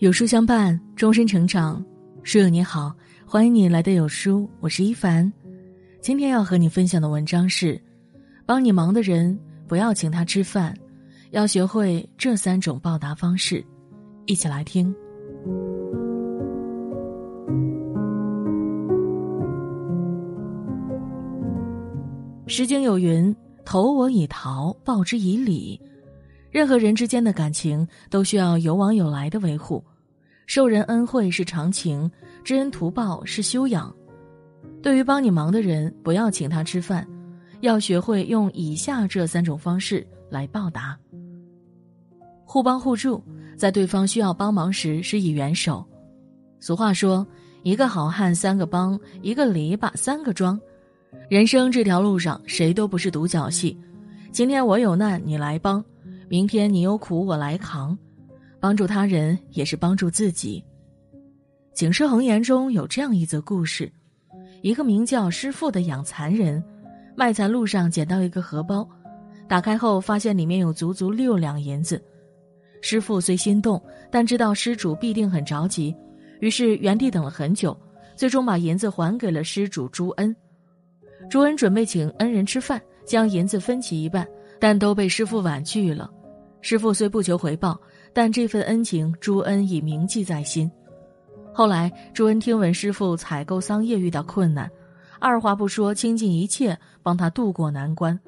有书相伴，终身成长。书友你好，欢迎你来到有书，我是一凡。今天要和你分享的文章是：帮你忙的人不要请他吃饭，要学会这三种报答方式。一起来听。诗经有云：“投我以桃，报之以李。”任何人之间的感情都需要有往有来的维护，受人恩惠是常情，知恩图报是修养。对于帮你忙的人，不要请他吃饭，要学会用以下这三种方式来报答：互帮互助，在对方需要帮忙时施以援手。俗话说：“一个好汉三个帮，一个篱笆三个桩。”人生这条路上，谁都不是独角戏。今天我有难，你来帮。明天你有苦我来扛，帮助他人也是帮助自己。《警世恒言》中有这样一则故事：一个名叫师傅的养蚕人，卖蚕路上捡到一个荷包，打开后发现里面有足足六两银子。师傅虽心动，但知道施主必定很着急，于是原地等了很久，最终把银子还给了施主朱恩。朱恩准备请恩人吃饭，将银子分其一半，但都被师傅婉拒了。师傅虽不求回报，但这份恩情朱恩已铭记在心。后来朱恩听闻师傅采购桑叶遇到困难，二话不说倾尽一切帮他渡过难关。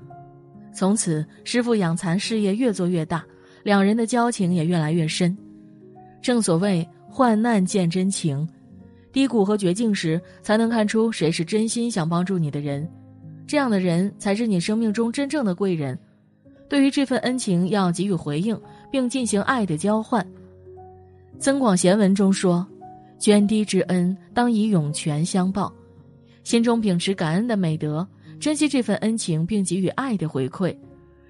从此师傅养蚕事业越做越大，两人的交情也越来越深。正所谓患难见真情，低谷和绝境时才能看出谁是真心想帮助你的人，这样的人才是你生命中真正的贵人。对于这份恩情，要给予回应，并进行爱的交换。《增广贤文》中说：“涓滴之恩，当以涌泉相报。”心中秉持感恩的美德，珍惜这份恩情，并给予爱的回馈。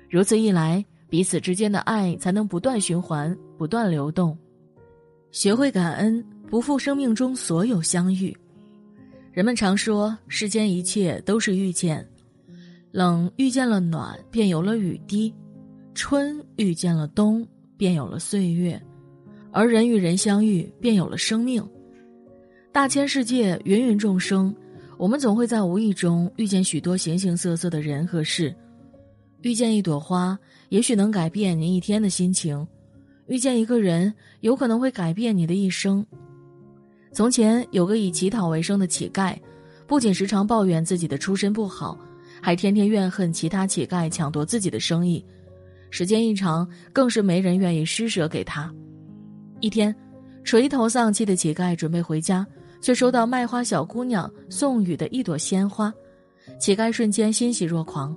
如此一来，彼此之间的爱才能不断循环，不断流动。学会感恩，不负生命中所有相遇。人们常说，世间一切都是遇见。冷遇见了暖，便有了雨滴；春遇见了冬，便有了岁月；而人与人相遇，便有了生命。大千世界，芸芸众生，我们总会在无意中遇见许多形形色色的人和事。遇见一朵花，也许能改变你一天的心情；遇见一个人，有可能会改变你的一生。从前有个以乞讨为生的乞丐，不仅时常抱怨自己的出身不好。还天天怨恨其他乞丐抢夺自己的生意，时间一长，更是没人愿意施舍给他。一天，垂头丧气的乞丐准备回家，却收到卖花小姑娘送予的一朵鲜花，乞丐瞬间欣喜若狂。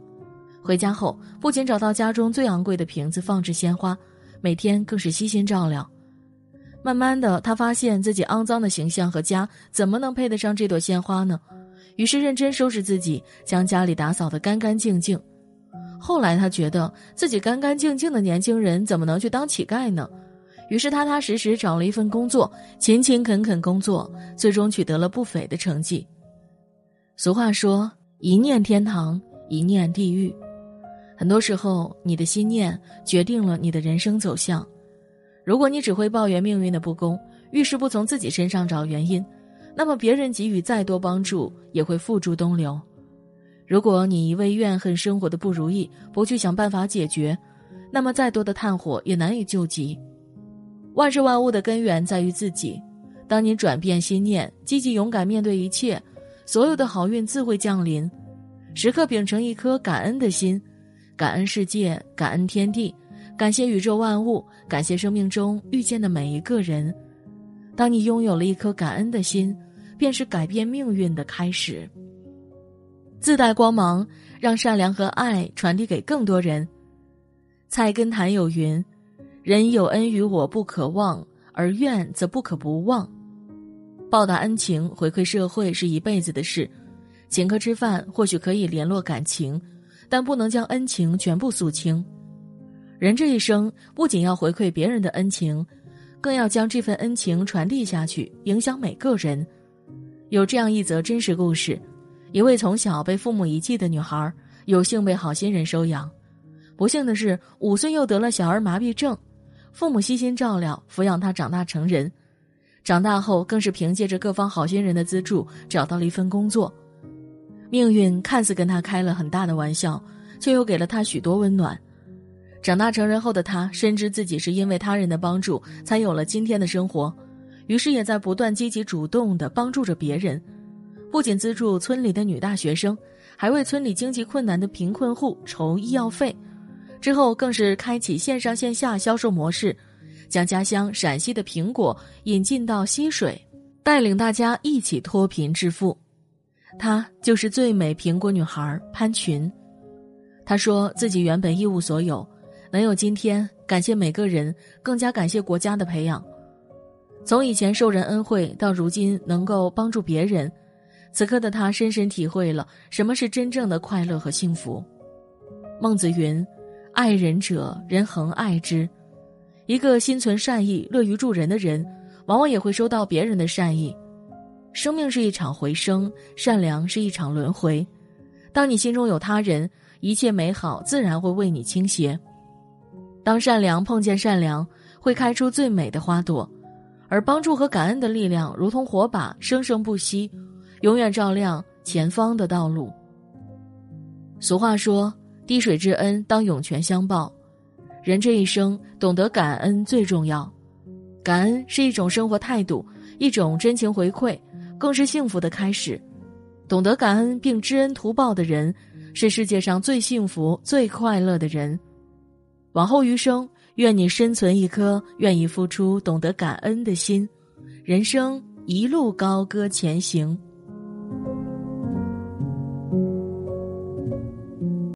回家后，不仅找到家中最昂贵的瓶子放置鲜花，每天更是悉心照料。慢慢的，他发现自己肮脏的形象和家怎么能配得上这朵鲜花呢？于是认真收拾自己，将家里打扫得干干净净。后来他觉得自己干干净净的年轻人怎么能去当乞丐呢？于是踏踏实实找了一份工作，勤勤恳恳工作，最终取得了不菲的成绩。俗话说：“一念天堂，一念地狱。”很多时候，你的心念决定了你的人生走向。如果你只会抱怨命运的不公，遇事不从自己身上找原因。那么别人给予再多帮助，也会付诸东流。如果你一味怨恨生活的不如意，不去想办法解决，那么再多的炭火也难以救急。万事万物的根源在于自己。当你转变心念，积极勇敢面对一切，所有的好运自会降临。时刻秉承一颗感恩的心，感恩世界，感恩天地，感谢宇宙万物，感谢生命中遇见的每一个人。当你拥有了一颗感恩的心。便是改变命运的开始。自带光芒，让善良和爱传递给更多人。菜根谭有云：“人有恩于我不可忘，而怨则不可不忘。”报答恩情、回馈社会是一辈子的事。请客吃饭或许可以联络感情，但不能将恩情全部诉清。人这一生不仅要回馈别人的恩情，更要将这份恩情传递下去，影响每个人。有这样一则真实故事：一位从小被父母遗弃的女孩，有幸被好心人收养。不幸的是，五岁又得了小儿麻痹症，父母悉心照料，抚养她长大成人。长大后，更是凭借着各方好心人的资助，找到了一份工作。命运看似跟他开了很大的玩笑，却又给了他许多温暖。长大成人后的他，深知自己是因为他人的帮助，才有了今天的生活，于是也在不断积极主动地帮助着别人。不仅资助村里的女大学生，还为村里经济困难的贫困户筹医药费。之后更是开启线上线下销售模式，将家乡陕西的苹果引进到溪水，带领大家一起脱贫致富。她就是最美苹果女孩潘群。她说自己原本一无所有。能有今天，感谢每个人，更加感谢国家的培养。从以前受人恩惠，到如今能够帮助别人，此刻的他深深体会了什么是真正的快乐和幸福。孟子云：“爱人者，人恒爱之。”一个心存善意、乐于助人的人，往往也会收到别人的善意。生命是一场回声，善良是一场轮回。当你心中有他人，一切美好自然会为你倾斜。当善良碰见善良，会开出最美的花朵，而帮助和感恩的力量如同火把，生生不息，永远照亮前方的道路。俗话说：“滴水之恩，当涌泉相报。”人这一生，懂得感恩最重要。感恩是一种生活态度，一种真情回馈，更是幸福的开始。懂得感恩并知恩图报的人，是世界上最幸福、最快乐的人。往后余生，愿你深存一颗愿意付出、懂得感恩的心，人生一路高歌前行。